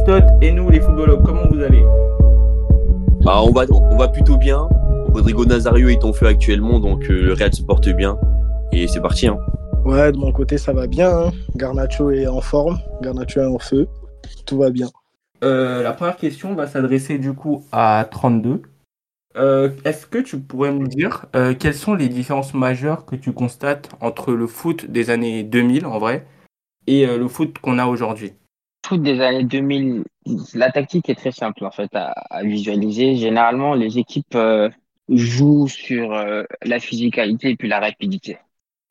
Aristote et nous les footballeurs, comment vous allez? Bah, on, va, on va plutôt bien. Rodrigo Nazario est en feu actuellement, donc euh, le Real se porte bien. Et c'est parti. Hein. Ouais, de mon côté, ça va bien. Hein. Garnacho est en forme, Garnacho est en feu. Tout va bien. Euh, la première question va s'adresser du coup à 32. Euh, est-ce que tu pourrais me dire quelles sont les différences majeures que tu constates entre le foot des années 2000 en vrai et le foot qu'on a aujourd'hui? Des années 2000, la tactique est très simple en fait à, visualiser. Généralement, les équipes jouent sur la physicalité et puis la rapidité.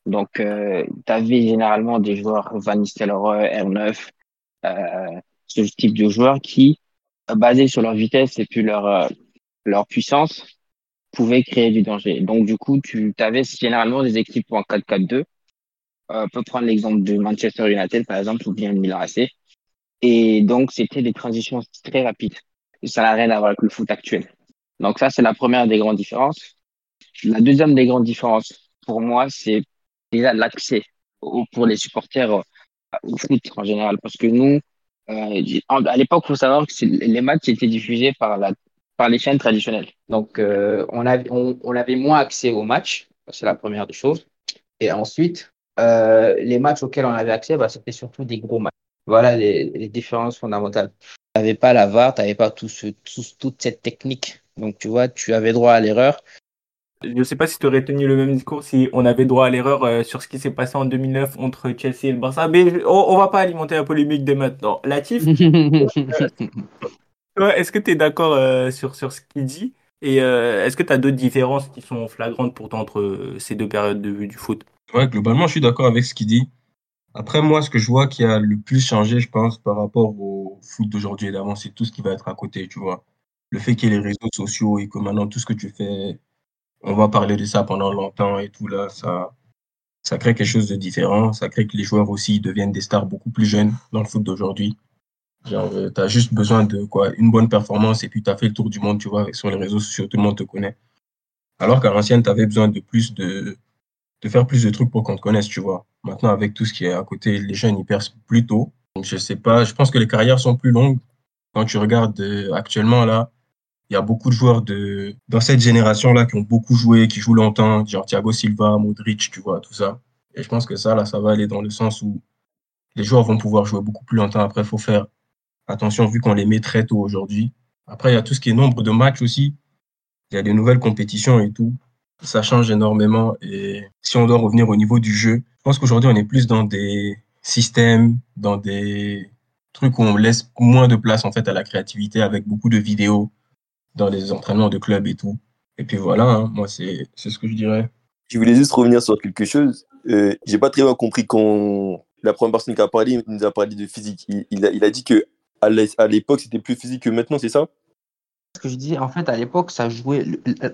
Donc, euh, tu avais généralement des joueurs Van Nistelrooy, R9, euh, ce type de joueurs qui, basés sur leur vitesse et puis leur, euh, leur puissance, pouvaient créer du danger. Donc, du coup, tu avais généralement des équipes en 4-4-2. Euh, on peut prendre l'exemple de Manchester United, par exemple, ou bien Milan AC. Et donc, c'était des transitions très rapides. ça n'a rien à voir avec le foot actuel. Donc, ça, c'est la première des grandes différences. La deuxième des grandes différences, pour moi, c'est déjà l'accès pour les supporters euh, au foot en général. Parce que nous, euh, à l'époque, il faut savoir que les matchs étaient diffusés par, la, par les chaînes traditionnelles. Donc, euh, on, avait, on, avait moins accès aux matchs. C'est la première des choses. Et ensuite, les matchs auxquels on avait accès, bah, c'était surtout des gros matchs. Voilà les, les différences fondamentales. Tu n'avais pas la VAR, tu n'avais pas tout ce, toute cette technique. Donc, tu vois, tu avais droit à l'erreur. Je ne sais pas si tu aurais tenu le même discours si on avait droit à l'erreur euh, sur ce qui s'est passé en 2009 entre Chelsea et le Barça. Mais on, ne va pas alimenter la polémique dès maintenant. Latif, est-ce que tu es d'accord euh, sur, sur ce qu'il dit? Et euh, est-ce que tu as d'autres différences qui sont flagrantes pourtant entre ces deux périodes de vue du foot? Ouais, globalement, je suis d'accord avec ce qu'il dit. Après, moi, ce que je vois qui a le plus changé, je pense, par rapport au foot d'aujourd'hui et d'avant, c'est tout ce qui va être à côté, tu vois. Le fait qu'il y ait les réseaux sociaux et que maintenant, tout ce que tu fais on va parler de ça pendant longtemps et tout là, ça, ça crée quelque chose de différent. Ça crée que les joueurs aussi deviennent des stars beaucoup plus jeunes dans le foot d'aujourd'hui. Genre, euh, tu as juste besoin de quoi, une bonne performance et puis tu as fait le tour du monde, tu vois, sur les réseaux sociaux, tout le monde te connaît. Alors qu'à l'ancienne, tu avais besoin de plus de, de faire plus de trucs pour qu'on te connaisse, tu vois. Maintenant, avec tout ce qui est à côté, les jeunes, ils percent plus tôt. Donc, je sais pas, je pense que les carrières sont plus longues. Quand tu regardes euh, actuellement, là, il y a beaucoup de joueurs de, dans cette génération-là qui ont beaucoup joué, qui jouent longtemps, genre Thiago Silva, Modric, tu vois, tout ça. Et je pense que ça, là, ça va aller dans le sens où les joueurs vont pouvoir jouer beaucoup plus longtemps. Après, il faut faire attention vu qu'on les met très tôt aujourd'hui. Après, il y a tout ce qui est nombre de matchs aussi. Il y a des nouvelles compétitions et tout. Ça change énormément. Et si on doit revenir au niveau du jeu, je pense qu'aujourd'hui, on est plus dans des systèmes, dans des trucs où on laisse moins de place en fait à la créativité avec beaucoup de vidéos, dans les entraînements de club et tout. Et puis voilà, hein, moi, c'est ce que je dirais. Je voulais juste revenir sur quelque chose. Euh, J'ai pas très bien compris quand la première personne qui a parlé nous a parlé de physique. Il, a, il a, dit que à l'époque, c'était plus physique que maintenant, c'est ça? Ce que je dis, en fait, à l'époque, ça jouait,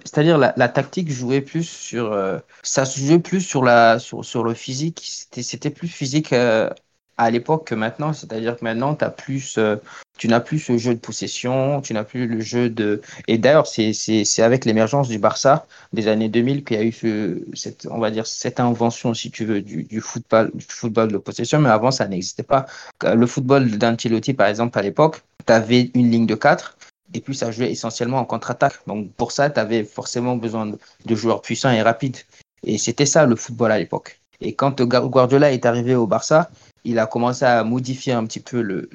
c'est-à-dire la, tactique jouait plus sur, euh, ça jouait plus sur la, sur, sur le physique. C'était plus physique euh, à l'époque que maintenant. C'est-à-dire que maintenant, as plus, euh, tu n'as plus ce jeu de possession, tu n'as plus le jeu de. Et d'ailleurs, c'est avec l'émergence du Barça des années 2000 qu'il y a eu ce, cette, on va dire, cette invention, si tu veux, du, du, football, du football de possession. Mais avant, ça n'existait pas. Le football d'Ancelotti, par exemple, à l'époque, tu avais une ligne de 4 et puis ça jouait essentiellement en contre-attaque. Donc pour ça, tu avais forcément besoin de joueurs puissants et rapides. Et c'était ça le football à l'époque. Et quand Guardiola est arrivé au Barça, il a commencé à modifier un petit peu le,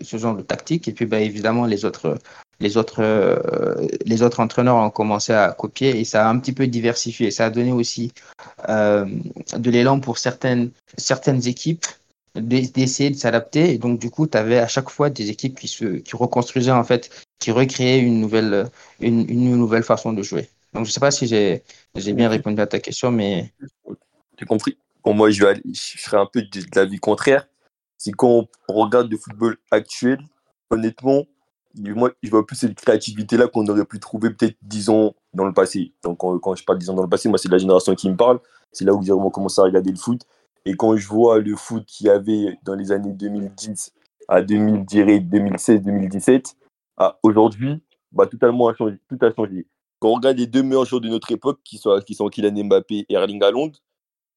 ce genre de tactique. Et puis, bah, évidemment, les autres, les, autres, euh, les autres entraîneurs ont commencé à copier et ça a un petit peu diversifié. Ça a donné aussi euh, de l'élan pour certaines, certaines équipes d'essayer de s'adapter. Et donc, du coup, tu avais à chaque fois des équipes qui, se, qui reconstruisaient, en fait, qui recréaient une nouvelle, une, une nouvelle façon de jouer. Donc, je ne sais pas si j'ai bien répondu à ta question, mais. J'ai compris moi, je, serais un peu de, l'avis contraire. C'est quand on regarde le football actuel, honnêtement, moi, je vois plus cette créativité-là qu'on aurait pu trouver peut-être 10 ans dans le passé. Donc, quand, je parle 10 ans dans le passé, moi, c'est la génération qui me parle. C'est là où j'ai vraiment commencé à regarder le foot. Et quand je vois le foot qu'il y avait dans les années 2010 à 2016, 2017, à aujourd'hui, bah, totalement changé, tout a changé. Quand on regarde les deux meilleurs joueurs de notre époque, qui sont, qui sont Kylian Mbappé et Erling Haaland,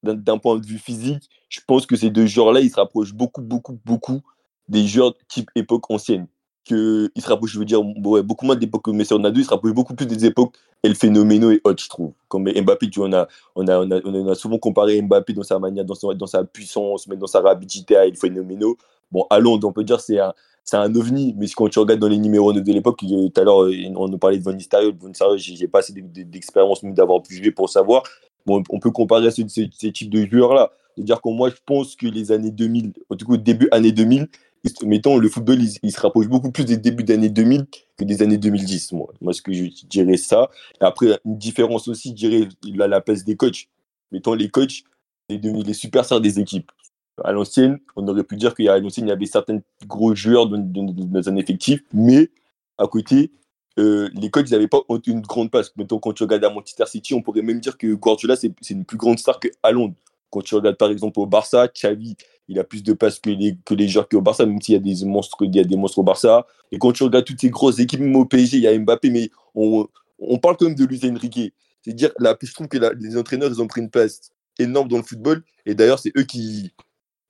d'un point de vue physique, je pense que ces deux joueurs-là, ils se rapprochent beaucoup, beaucoup, beaucoup des joueurs type époque ancienne. Que il se rapproche, je veux dire, beaucoup moins de l'époque Messi Ronaldo, il se rapproche beaucoup plus des époques El Phénoméno et Hot, je trouve. Comme Mbappé, tu vois, on a, on a, on a, on a souvent comparé Mbappé dans sa manière, dans, son, dans sa puissance, mais dans sa rapidité à El Phénoméno. Bon, à on peut dire c'est un, c'est un ovni, mais quand tu regardes dans les numéros 9 de l'époque, tout à l'heure, on nous parlait de Van Nistelrooy. Van Nistelrooy, j'ai pas assez d'expérience d'avoir pu jouer pour savoir. Bon, on peut comparer à ce, ces, ces types de joueurs-là. C'est-à-dire que moi, je pense que les années 2000, en tout cas, début années 2000, mettons, le football, il, se rapproche beaucoup plus des débuts d'années 2000 que des années 2010. Moi, moi ce que je dirais ça. Et après, une différence aussi, je dirais, il a la place des coachs. Mettons, les coachs, les, les superstars des équipes. À l'ancienne, on aurait pu dire qu'à l'ancienne, il y avait certains gros joueurs dans, un effectif, mais à côté, euh, les coachs n'avaient pas une grande place. Mettons, quand tu regardes à Manchester City, on pourrait même dire que Guardiola, c'est une plus grande star qu'à Londres. Quand tu regardes par exemple au Barça, Xavi, il a plus de passes que les, que les joueurs Barça, même s'il y a des monstres, il y a des monstres au Barça. Et quand tu regardes toutes ces grosses équipes, même au PSG, il y a Mbappé, mais on, on parle quand même de Luis Enrique. C'est-à-dire, je trouve que les entraîneurs, ils ont pris une place énorme dans le football. Et d'ailleurs, c'est eux qui,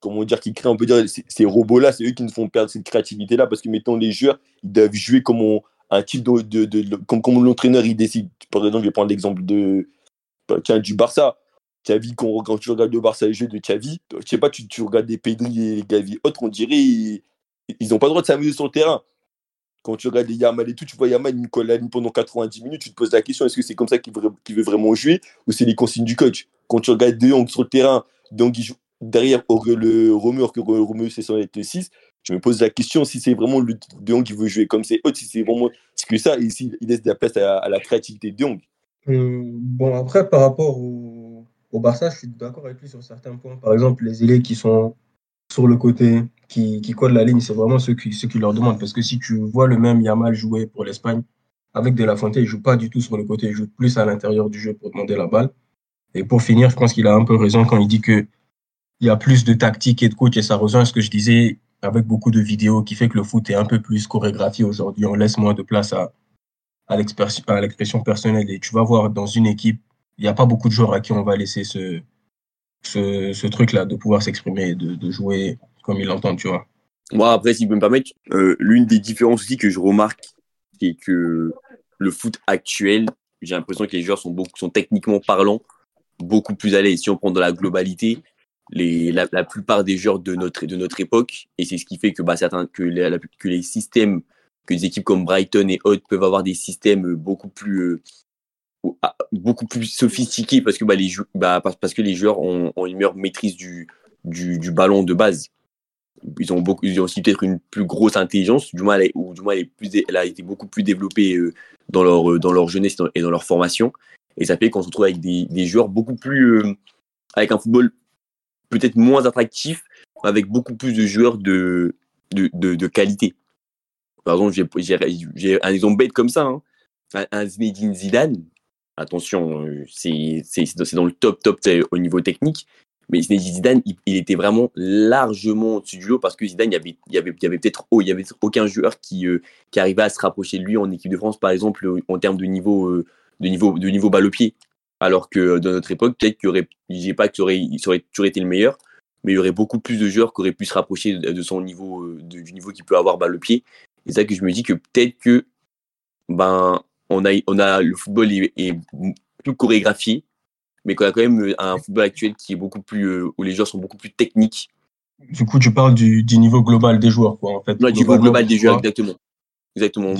comment dire, qui créent, on peut dire, ces robots-là, c'est eux qui nous font perdre cette créativité-là. Parce que, mettons, les joueurs, ils doivent jouer comme un type de, de, de, comme, comme l'entraîneur, il décide. Par exemple, je vais prendre l'exemple de, tiens, du Barça. Xavi, quand, tu regardes le Barça et le jeu de Xavi, je sais pas, tu, regardes des Pedri et Gavi autres, on dirait ils n'ont pas le droit de s'amuser sur le terrain. Quand tu regardes les Yamal et tout, tu vois Yamal, la ligne pendant 90 minutes, tu te poses la question, est-ce que c'est comme ça qu'il veut, vraiment jouer ou c'est les consignes du coach? Quand tu regardes De Jong sur le terrain, donc il joue derrière le Romeo, que Romeo c'est son être 6, je me pose la question si c'est vraiment le De qui veut jouer comme c'est autre, si c'est vraiment ce que ça, et s'il laisse de la place à, la créativité de De. Hum, bon, après, par rapport au, au Barça, je suis d'accord avec lui sur certains points. Par exemple, les ailiers qui sont sur le côté, qui, qui collent la ligne, c'est vraiment ceux qui, ceux qui leur demandent. Parce que si tu vois le même Yamal jouer pour l'Espagne, avec De La Fuente, il joue pas du tout sur le côté, il joue plus à l'intérieur du jeu pour demander la balle. Et pour finir, je pense qu'il a un peu raison quand il dit que il y a plus de tactique et de coach, et ça rejoint ce que je disais avec beaucoup de vidéos qui fait que le foot est un peu plus chorégraphié aujourd'hui. On laisse moins de place à, à l'expression personnelle. Et tu vas voir dans une équipe, il n'y a pas beaucoup de joueurs à qui on va laisser ce, ce, truc-là de pouvoir s'exprimer, de, de, jouer comme ils l'entendent, tu vois. Moi, après, si je peux me permettre, euh, l'une des différences aussi que je remarque, c'est que le foot actuel, j'ai l'impression que les joueurs sont, beaucoup, sont techniquement parlant beaucoup plus à l'aise. Si on prend dans la globalité, les, la, la, plupart des joueurs de notre, de notre époque, et c'est ce qui fait que, bah, certains, que, les, que les systèmes, que des équipes comme Brighton et Hoth peuvent avoir des systèmes beaucoup plus euh, ah, beaucoup plus sophistiqué parce que bah, les, bah, parce que les joueurs ont, ont une meilleure maîtrise du, du, du, ballon de base. Ils ont, beaucoup, ils ont aussi peut-être une plus grosse intelligence, du moins, ou du moins elle, est plus, elle a été beaucoup plus développée euh, dans, leur, euh, dans leur jeunesse et dans leur formation. Et ça fait qu'on se retrouve avec des, des joueurs beaucoup plus. Euh, avec un football peut-être moins attractif, avec beaucoup plus de joueurs de, de, de, qualité. Par exemple, j'ai un exemple bête comme ça. Hein. Un, Zinedine Zidane, Attention, euh, c'est dans le top, top au niveau technique. Mais Zidane, il, était vraiment largement au-dessus du lot parce que Zidane, il y avait, il y avait, il y avait peut-être oh, aucun joueur qui, euh, qui arrivait à se rapprocher de lui en équipe de France, par exemple, en termes de niveau, euh, de niveau, de niveau balle au pied. Alors que dans notre époque, peut-être qu'il aurait, je dis pas qu'il aurait, il aurait toujours été le meilleur, mais il y aurait beaucoup plus de joueurs qui auraient pu se rapprocher de, son niveau, de, du niveau qu'il peut avoir balle au pied. C'est ça que je me dis que peut-être que, ben, on a, on a le football est, est plus chorégraphié, mais qu'on a quand même un football actuel qui est beaucoup plus euh, où les joueurs sont beaucoup plus techniques. Du coup, tu parles du, du niveau global des joueurs, quoi, en fait. Non, du niveau global des joueurs, exactement. Exactement.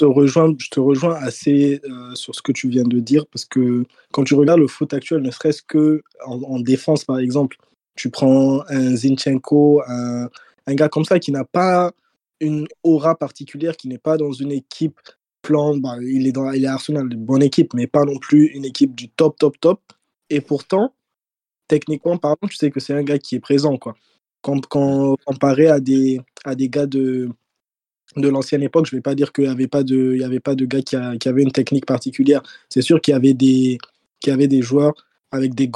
Je te rejoins assez euh, sur ce que tu viens de dire parce que quand tu regardes le foot actuel, ne serait-ce que en, en, défense, par exemple, tu prends un Zinchenko, un, un gars comme ça qui n'a pas une aura particulière, qui n'est pas dans une équipe plan, bah, il, est dans, il est Arsenal, une bonne équipe, mais pas non plus une équipe du top, top, top. Et pourtant, techniquement parlant, tu sais que c'est un gars qui est présent. Quoi. Quand, quand comparé à des, à des gars de, de l'ancienne époque, je ne vais pas dire qu'il n'y avait, pas de, il y avait pas de gars qui, a, qui avaient une technique particulière. C'est sûr qu'il y avait des, qu'il y avait des joueurs avec des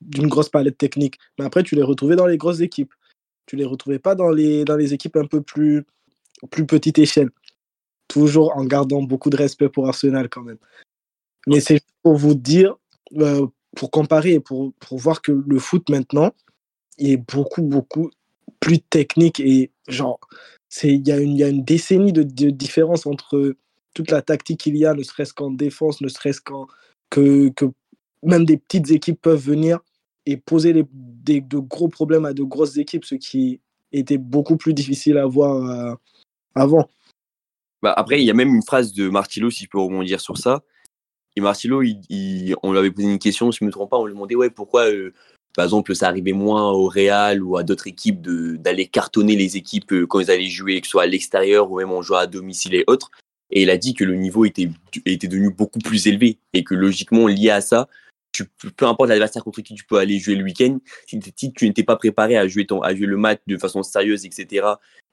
d'une grosse palette technique. Mais après, tu les retrouvais dans les grosses équipes. Tu les retrouvais pas dans les, dans les équipes un peu plus, plus petite échelle toujours en gardant beaucoup de respect pour Arsenal quand même. Mais c'est pour vous dire, euh, pour comparer, pour, pour voir que le foot maintenant est beaucoup, beaucoup plus technique et genre, il y, a une, décennie de, différence entre toute la tactique qu'il y a, ne serait-ce qu'en défense, ne serait-ce qu'en que, même des petites équipes peuvent venir et poser des, de gros problèmes à de grosses équipes, ce qui était beaucoup plus difficile à voir euh, avant. Bah après, il y a même une phrase de Martilo, si je peux rebondir sur ça. Et Martilo, il, on lui avait posé une question, si je ne me trompe pas, on lui demandait ouais, pourquoi, euh, par exemple, ça arrivait moins au Real ou à d'autres équipes d'aller cartonner les équipes euh, quand ils allaient jouer, que ce soit à l'extérieur ou même en jouant à domicile et autres. Et il a dit que le niveau était, devenu beaucoup plus élevé et que logiquement, lié à ça, peu importe l'adversaire contre qui tu peux aller jouer le week-end, si, tu n'étais pas préparé à jouer, ton, à le match de façon sérieuse, etc.,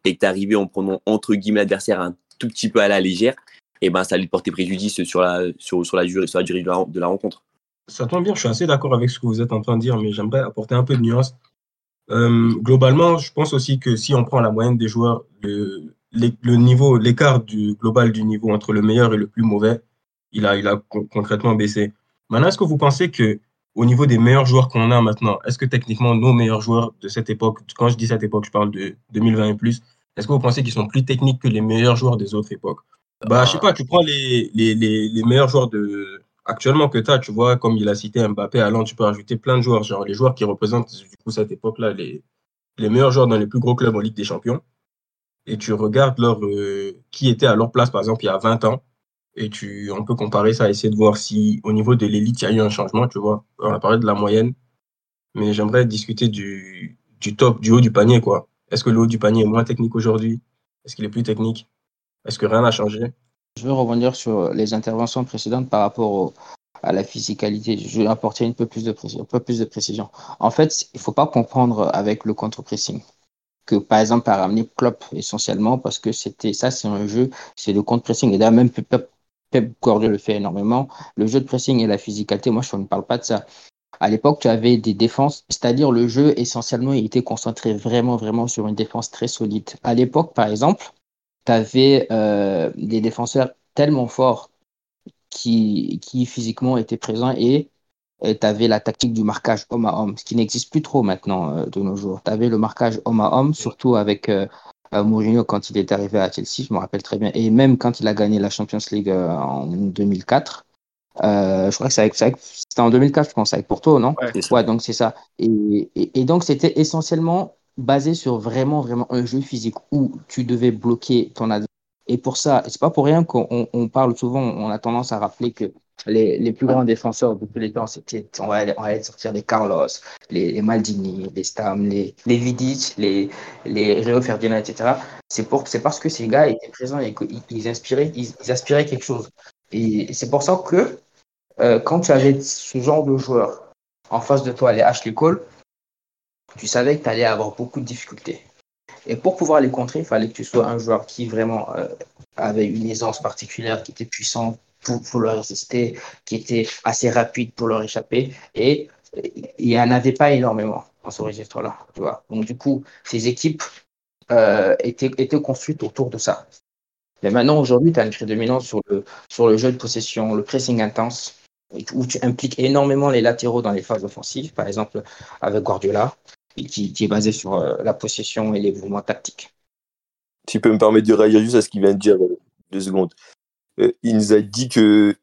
et que tu arrivé en prenant entre guillemets l'adversaire un tout petit peu à la légère, et eh ben ça allait porter préjudice sur la, sur la, durée, sur la durée de la, rencontre. Ça tombe bien, je suis assez d'accord avec ce que vous êtes en train de dire, mais j'aimerais apporter un peu de nuance. Euh, globalement, je pense aussi que si on prend la moyenne des joueurs, le, niveau, l'écart du global du niveau entre le meilleur et le plus mauvais, il a, il a concrètement baissé. Maintenant, est-ce que vous pensez que au niveau des meilleurs joueurs qu'on a maintenant, est-ce que techniquement nos meilleurs joueurs de cette époque, quand je dis cette époque, je parle de 2020 et plus, est-ce que vous pensez qu'ils sont plus techniques que les meilleurs joueurs des autres époques? Bah, je sais pas, tu prends les, les, les, meilleurs joueurs de actuellement que tu as, tu vois, comme il a cité Mbappé, Alain, tu peux rajouter plein de joueurs, genre les joueurs qui représentent du coup cette époque-là, les, les meilleurs joueurs dans les plus gros clubs en Ligue des Champions, et tu regardes leur, euh, qui était à leur place, par exemple, il y a 20 ans, et tu, on peut comparer ça, essayer de voir si au niveau de l'élite, il y a eu un changement, tu vois. On a parlé de la moyenne, mais j'aimerais discuter du, du top, du haut du panier, quoi. Est-ce que le haut du panier est moins technique aujourd'hui? Est-ce qu'il est plus technique? Est-ce que rien n'a changé? Je veux rebondir sur les interventions précédentes par rapport à la physicalité. Je vais apporter un peu plus de, précision. En fait, il ne faut pas comprendre avec le contre-pressing que par exemple par ramener Klopp essentiellement parce que c'était ça c'est un jeu c'est le contre pressing et d'ailleurs même Pep Guardiola le fait énormément. Le jeu de pressing et la physicalité, moi, je ne parle pas de ça. À l'époque, tu avais des défenses, c'est-à-dire le jeu, essentiellement, il était concentré vraiment, vraiment sur une défense très solide. À l'époque, par exemple, tu avais euh, des défenseurs tellement forts qui, qui physiquement étaient présents et tu avais la tactique du marquage homme à homme, ce qui n'existe plus trop maintenant euh, de nos jours. Tu avais le marquage homme à homme, surtout avec euh, Mourinho quand il est arrivé à Chelsea, je me rappelle très bien, et même quand il a gagné la Champions League en 2004. Euh, je crois que c'était en 2004, je pense, avec Porto, non? Ouais, donc c'est ça. Et, et, donc c'était essentiellement basé sur vraiment, vraiment un jeu physique où tu devais bloquer ton adversaire. Et pour ça, c'est pas pour rien qu'on on parle souvent, on a tendance à rappeler que les, les, plus grands défenseurs de tous les temps, c'était, on va, on va sortir les Carlos, les, les, Maldini, les Stam, les, les Vidic, les, les Rio Ferdinand, etc. C'est, pour, c'est parce que ces gars étaient présents et qu'ils ils inspiraient, ils, aspiraient quelque chose. Et c'est pour ça que euh, quand tu avais ce genre de joueurs en face de toi, les Ashley Cole, tu savais que tu allais avoir beaucoup de difficultés. Et pour pouvoir les contrer, il fallait que tu sois un joueur qui vraiment euh, avait une aisance particulière, qui était puissant, pour, leur résister, qui était assez rapide pour leur échapper. Et il n'y en avait pas énormément dans ce registre-là. Donc, du coup, ces équipes euh, étaient, étaient construites autour de ça. Mais maintenant, aujourd'hui, tu as une prédominance sur le, sur le jeu de possession, le pressing intense, où tu impliques énormément les latéraux dans les phases offensives, par exemple avec Guardiola, qui, est basé sur euh, la possession et les mouvements tactiques. Tu peux me permettre de réagir juste à ce qu'il vient de dire, euh, deux secondes. Euh, il nous a dit que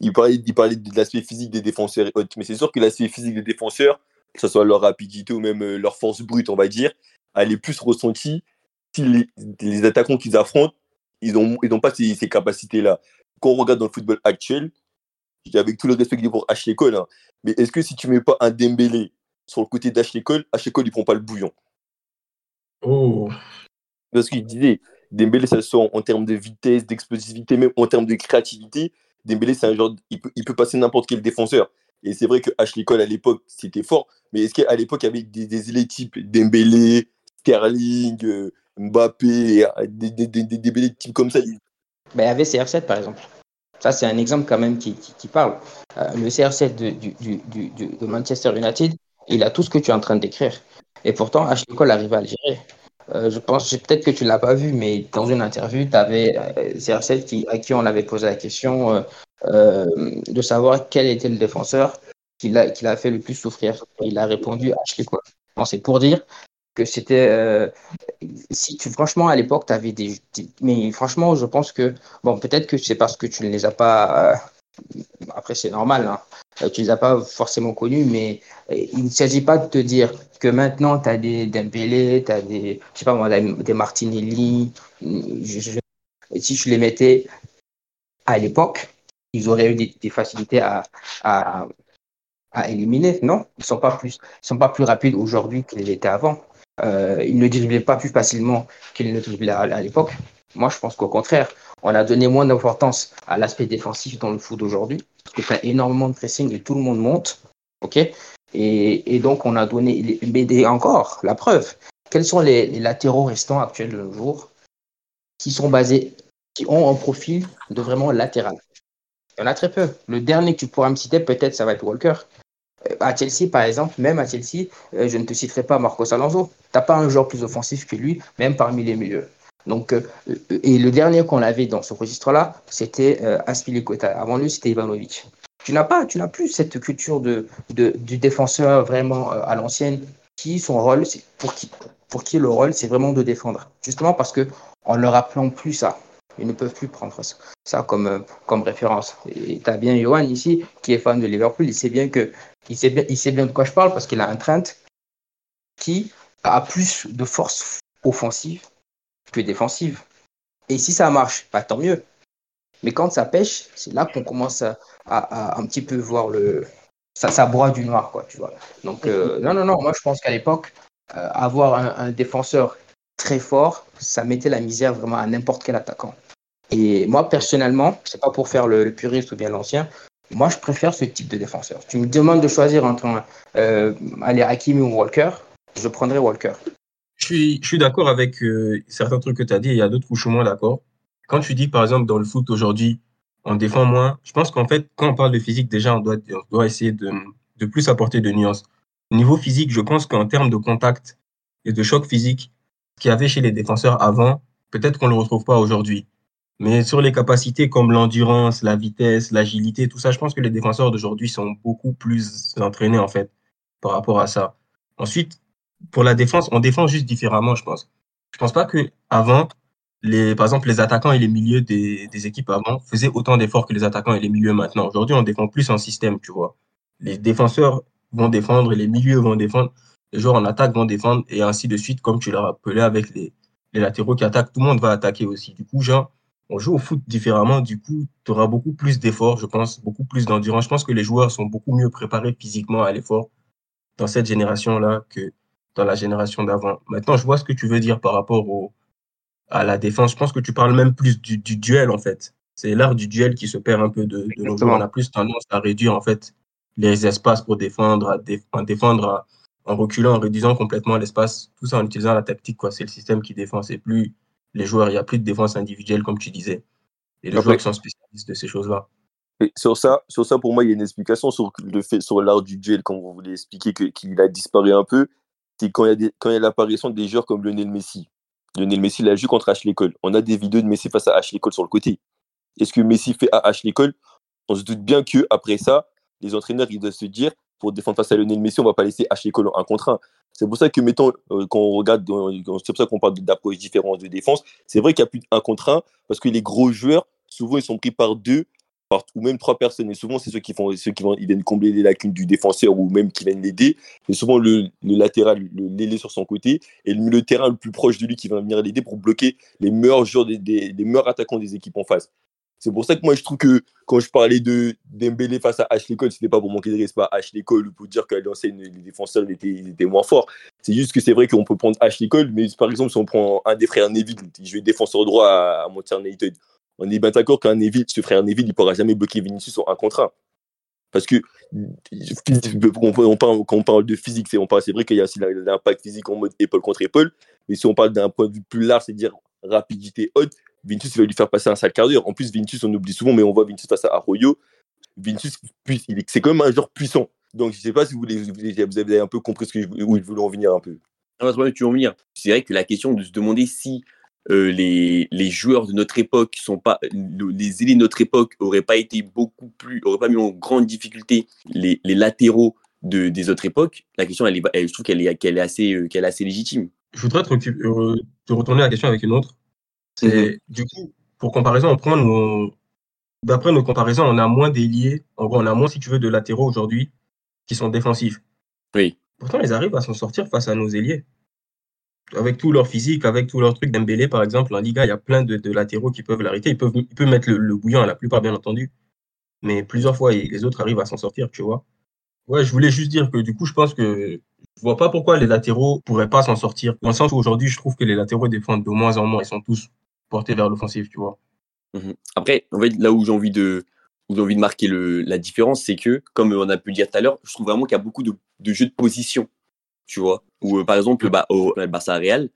il parlait, il parlait de l'aspect physique des défenseurs. Mais c'est sûr que l'aspect physique des défenseurs, que ce soit leur rapidité ou même euh, leur force brute, on va dire, elle est plus ressentie si les, attaquants qu'ils affrontent, ils n'ont ils ont pas ces, capacités-là. Quand on regarde dans le football actuel, avec tout le respect que pour Ashley Cole, hein, mais est-ce que si tu mets pas un Dembélé sur le côté d'Ashley Cole, Ashley Cole, il prend pas le bouillon Oh Parce qu'il disait, Dembélé, ça soit en termes de vitesse, d'explosivité, même en termes de créativité. Dembélé, c'est un genre, il peut, il peut passer n'importe quel défenseur. Et c'est vrai que Ashley Cole à l'époque, c'était fort. Mais est-ce qu'à l'époque, il y avait des, des types Dembélé, Sterling, euh, Mbappé, des, des, des, des types comme ça? Ben, Il y avait CR7 par exemple. Ça, c'est un exemple quand même qui, qui, parle. Euh, le CR7 de, du, du, du, de Manchester United, il a tout ce que tu es en train d'écrire. Et pourtant, Cole arrive à le gérer. Euh, je pense, peut-être que tu ne l'as pas vu, mais dans une interview, tu avais euh, CR7 qui, à qui on avait posé la question euh, de savoir quel était le défenseur qui l'a, qui l'a fait le plus souffrir. il a répondu Ashley Cole. c'est pour dire que c'était. euh, si tu, franchement, à l'époque, tu avais des- Mais franchement, je pense que. Bon, peut-être que c'est parce que tu ne les as pas. Euh, après, c'est normal, hein. Euh, tu ne les as pas forcément connus, mais euh, il ne s'agit pas de te dire que maintenant, tu as des Dembélé, tu as des. Je sais pas des Martinelli. et si je les mettais à l'époque, ils auraient eu des, facilités à, à, à éliminer. Non, ils sont pas plus, sont pas plus rapides aujourd'hui qu'ils l'étaient avant. Euh, ils ne driblaient pas plus facilement qu'ils ne driblaient à l'époque. Moi, je pense qu'au contraire, on a donné moins d'importance à l'aspect défensif dans le foot d'aujourd'hui, parce que tu as énormément de pressing et tout le monde monte. ok? Et, donc, on a donné. des- encore, la preuve. Quels sont les, les latéraux restants actuels de nos jours qui sont basés, qui ont un profil de vraiment latéral? Il y en a très peu. Le dernier que tu pourras me citer, peut-être, ça va être Walker. Euh, À Chelsea, par exemple, même à Chelsea, euh, je ne te citerai pas Marcos Alonso. Tu n'as pas un joueur plus offensif que lui, même parmi les milieux. Donc, euh, et le dernier qu'on avait dans ce registre-là, c'était euh. Avant lui, c'était Ivanovic. Tu n'as pas, tu n'as plus cette culture de, du défenseur vraiment euh, à l'ancienne, qui son rôle, c'est pour qui, pour qui le rôle, c'est vraiment de défendre. Justement parce que en leur appelant plus ça, ils ne peuvent plus prendre ça, comme, euh, comme référence. Et tu as bien Johan ici, qui est fan de Liverpool, il sait bien que il sait bien de quoi je parle parce qu'il a un Trent qui a plus de force offensive que défensive. Et si ça marche, bah, tant mieux. Mais quand ça pêche, c'est là qu'on commence à, un petit peu voir le. Ça, ça broie du noir, quoi, tu vois. Donc, euh, non, non, non, moi je pense qu'à l'époque, euh, avoir un, défenseur très fort, ça mettait la misère vraiment à n'importe quel attaquant. Et moi, personnellement, c'est pas pour faire le, le puriste ou bien l'ancien, moi je préfère ce type de défenseur. Tu me demandes de choisir entre un, euh, aller Hakimi ou Walker, je prendrais Walker. Je suis, d'accord avec euh, certains trucs que tu as dit, il y a d'autres où je suis moins d'accord. Quand tu dis, par exemple, dans le foot aujourd'hui, on défend moins, je pense qu'en fait, quand on parle de physique, déjà, on doit, essayer de, de plus apporter de nuances. Au niveau physique, je pense qu'en termes de contact et de choc physique, qu'il y avait chez les défenseurs avant, peut-être qu'on ne le retrouve pas aujourd'hui. Mais sur les capacités comme l'endurance, la vitesse, l'agilité, tout ça, je pense que les défenseurs d'aujourd'hui sont beaucoup plus entraînés, en fait, par rapport à ça. Ensuite, pour la défense, on défend juste différemment, je pense. Je pense pas que avant, les, par exemple, les attaquants et les milieux des, des équipes avant faisaient autant d'efforts que les attaquants et les milieux maintenant. Aujourd'hui, on défend plus en système, tu vois. Les défenseurs vont défendre, les milieux vont défendre, les joueurs en attaque vont défendre, et ainsi de suite, comme tu l'as rappelé avec les, les latéraux qui attaquent, tout le monde va attaquer aussi. Du coup, genre, on joue au foot différemment, du coup, tu auras beaucoup plus d'efforts, je pense, beaucoup plus d'endurance. Je pense que les joueurs sont beaucoup mieux préparés physiquement à l'effort dans cette génération-là que dans la génération d'avant. Maintenant, je vois ce que tu veux dire par rapport au, à la défense. Je pense que tu parles même plus du, du duel, en fait. C'est l'art du duel qui se perd un peu de, de nos jours. On a plus tendance à réduire, en fait, les espaces pour défendre, à, dé- à défendre à- en reculant, en réduisant complètement l'espace. Tout ça en utilisant la tactique, quoi. C'est le système qui défend. C'est plus les joueurs. Il n'y a plus de défense individuelle, comme tu disais. Et les Après- joueurs qui sont spécialistes de ces choses-là. Sur ça, sur ça, pour moi, il y a une explication sur le fait, sur l'art du duel, comme vous voulez expliquer que- qu'il a disparu un peu. C'est quand il y a a l'apparition des joueurs comme Lionel Messi. Lionel Messi l'a joué contre Ashley Cole. On a des vidéos de Messi face à Ashley Cole sur le côté. Est-ce que Messi fait à Ashley Cole On se doute bien que après ça, les entraîneurs ils doivent se dire pour défendre face à Lionel Messi, on va pas laisser Ashley Cole en un contre un. C'est pour ça que mettons euh, quand on regarde, c'est pour ça qu'on parle d'approche différente de défense. C'est vrai qu'il y a plus d'un contre un parce que les gros joueurs souvent ils sont pris par deux par- ou même trois personnes. Et souvent, c'est ceux qui font, ceux qui vont, ils viennent combler les lacunes du défenseur ou même qui viennent l'aider. C'est souvent le, le latéral, l'ailé sur son côté et le terrain le plus proche de lui qui va venir l'aider pour bloquer les meilleurs joueurs des, meilleurs attaquants des équipes en face. C'est pour ça que moi, je trouve que quand je parlais de Dembélé face à Ashley Cole, c'était pas pour manquer de respect à Ashley Cole ou pour dire qu'à l'ancienne, les défenseurs ils étaient, étaient moins forts. C'est juste que c'est vrai qu'on peut prendre Ashley Cole, mais par exemple, si on prend un des frères Neville, il jouait défenseur droit à, à Manchester United, on est bien d'accord qu'un Neville, ce frère Neville, il pourra jamais bloquer Vinicius en un contre un. Parce que quand on parle de physique, c'est vrai qu'il y a aussi l'impact physique en mode épaule contre épaule, mais si on parle d'un point de vue plus large, c'est-à-dire rapidité haute, Vinicius va lui faire passer un sale quart d'heure. En plus, Vinicius, on oublie souvent, mais on voit Vinicius face à Arroyo. Vinicius, c'est quand même un joueur puissant. Donc, je sais pas si vous, avez un peu compris je, où il voulait en venir un peu. Ah, tu veux en venir. C'est vrai que la question de se demander si euh, les, les joueurs de notre époque sont pas le- les ailiers de notre époque auraient pas été beaucoup plus auraient pas mis en grande difficulté les, les latéraux de, des autres époques, la question, elle est, elle- je trouve qu'elle est, assez, euh, qu'elle est assez légitime. Je voudrais te, euh, te retourner la question avec une autre. C'est du coup, pour comparaison, on prend nos, d'après nos comparaisons, on a moins d'ailiers. En gros, on a moins, si tu veux, de latéraux aujourd'hui qui sont défensifs. Oui. Pourtant, ils arrivent à s'en sortir face à nos ailiers. Avec tout leur physique, avec tout leur truc d'Embélé, par exemple, en Liga, il y a plein de, latéraux qui peuvent l'arrêter. Ils peuvent, mettre le, bouillon à la plupart, bien entendu. Mais plusieurs fois, les autres arrivent à s'en sortir, tu vois. Ouais, je voulais juste dire que du coup, je pense que je vois pas pourquoi les latéraux pourraient pas s'en sortir. Dans le sens où aujourd'hui, je trouve que les latéraux défendent de moins en moins. Ils sont tous portés vers l'offensive, tu vois. Mhm. Après, là où j'ai envie de, marquer la différence, c'est que, comme on a pu le dire tout à l'heure, je trouve vraiment qu'il y a beaucoup de jeux de position, tu vois. Ou euh, par exemple, bah, au Barça Real,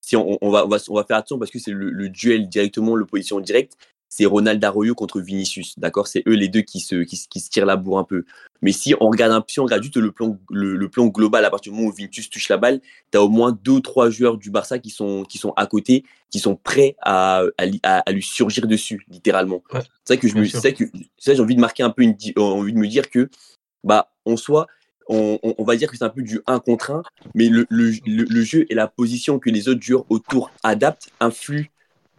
si on, on va, on va, on va faire attention parce que c'est le, le duel directement, le position directe, c'est Ronald Arroyo contre Vinicius, d'accord? C'est eux les deux qui se, qui, se- qui se tirent la bourre un peu. Mais si on regarde un, si on regarde juste le plan, le, le plan global, à partir du moment où Vinicius touche la balle, tu as au moins deux ou trois joueurs du Barça qui sont, qui sont à côté, qui sont prêts à, à, li- à- à lui surgir dessus, littéralement. Ouais, c'est ça que j'ai envie de marquer un peu une, euh, envie de me dire que, bah, en soi, on, va dire que c'est un peu du 1 contre 1, mais le, jeu et la position que les autres joueurs autour adaptent influent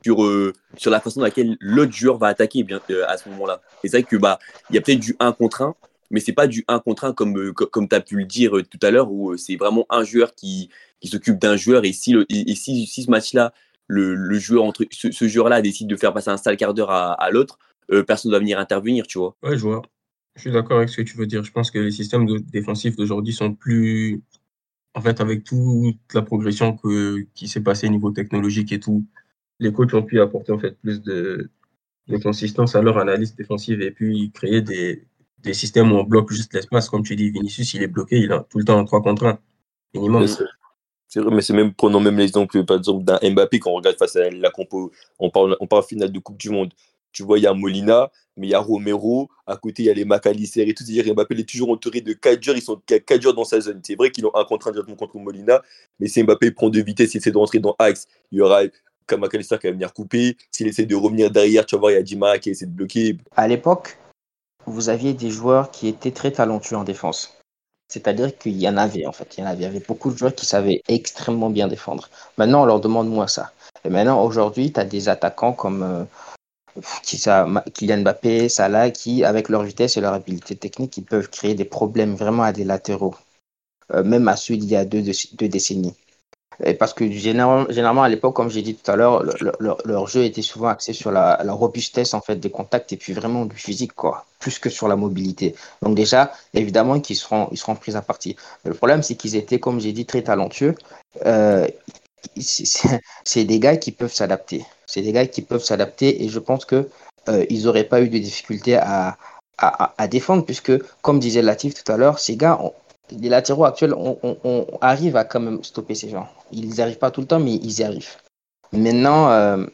sur, euh, sur la façon dans laquelle l'autre joueur va attaquer euh, à ce moment-là. Et c'est vrai que bah y a peut-être du 1 contre 1, mais c'est pas du 1 contre 1 comme, euh, co- comme tu as pu le dire tout à l'heure, où c'est vraiment un joueur qui, qui s'occupe d'un joueur. Et si, et, et si, si ce match-là, le, joueur entre ce, joueur-là décide de faire passer un sale quart d'heure à, l'autre, personne ne va venir intervenir, tu vois. Ouais, je vois. Je suis d'accord avec ce que tu veux dire. Je pense que les systèmes défensifs d'aujourd'hui sont plus. En fait, avec toute la progression que, qui s'est passée au niveau technologique et tout, les coachs ont pu apporter en fait plus de, de consistance à leur analyse défensive et puis créer des, des systèmes où on bloque juste l'espace. Comme tu dis, Vinicius, il est bloqué, il a tout le temps un 3 contre 1 minimum. C'est vrai, mais c'est même, prenons même l'exemple, par exemple, d'un Mbappé, quand on regarde face à la compo, on parle, on parle finale de Coupe du Monde. Tu vois, il y a Molina, mais il y a Romero, à côté, il y a les McAllister et tout. C'est-à-dire, Mbappé, il est toujours entouré de 4 joueurs, ils sont 4 joueurs dans sa zone. C'est vrai qu'ils ont un contre directement contre Molina, mais si Mbappé prend de vitesse et essaie de rentrer dans Axe, il y aura comme McAllister qui va venir couper. S'il essaie de revenir derrière, tu vas voir, il y a Dima qui essaie de bloquer. À l'époque, vous aviez des joueurs qui étaient très talentueux en défense. C'est-à-dire qu'il y en avait, en fait. Il y en avait, il y avait beaucoup de joueurs qui savaient extrêmement bien défendre. Maintenant, on leur demande moins ça. Et maintenant, aujourd'hui, tu as des attaquants comme euh, qui, ça, Kylian Mbappé, Salah, qui, avec leur vitesse et leur habileté technique, ils peuvent créer des problèmes vraiment à des latéraux, euh, même à ceux d'il y a deux, deux décennies. Et parce que généralement, à l'époque, comme j'ai dit tout à l'heure, le- le- leur, jeu était souvent axé sur la, robustesse en fait des contacts et puis vraiment du physique quoi, plus que sur la mobilité. Donc déjà, évidemment qu'ils seront ils seront pris à partie. Le problème c'est qu'ils étaient, comme j'ai dit, très talentueux. Euh, c'est- des gars qui peuvent s'adapter. C'est des gars qui peuvent s'adapter et je pense que euh, ils n'auraient pas eu de difficulté à, à, défendre puisque, comme disait Latif tout à l'heure, ces gars, les latéraux actuels, on, arrive à quand même stopper ces gens. Ils n'y arrivent pas tout le temps, mais ils y arrivent. Maintenant, euh,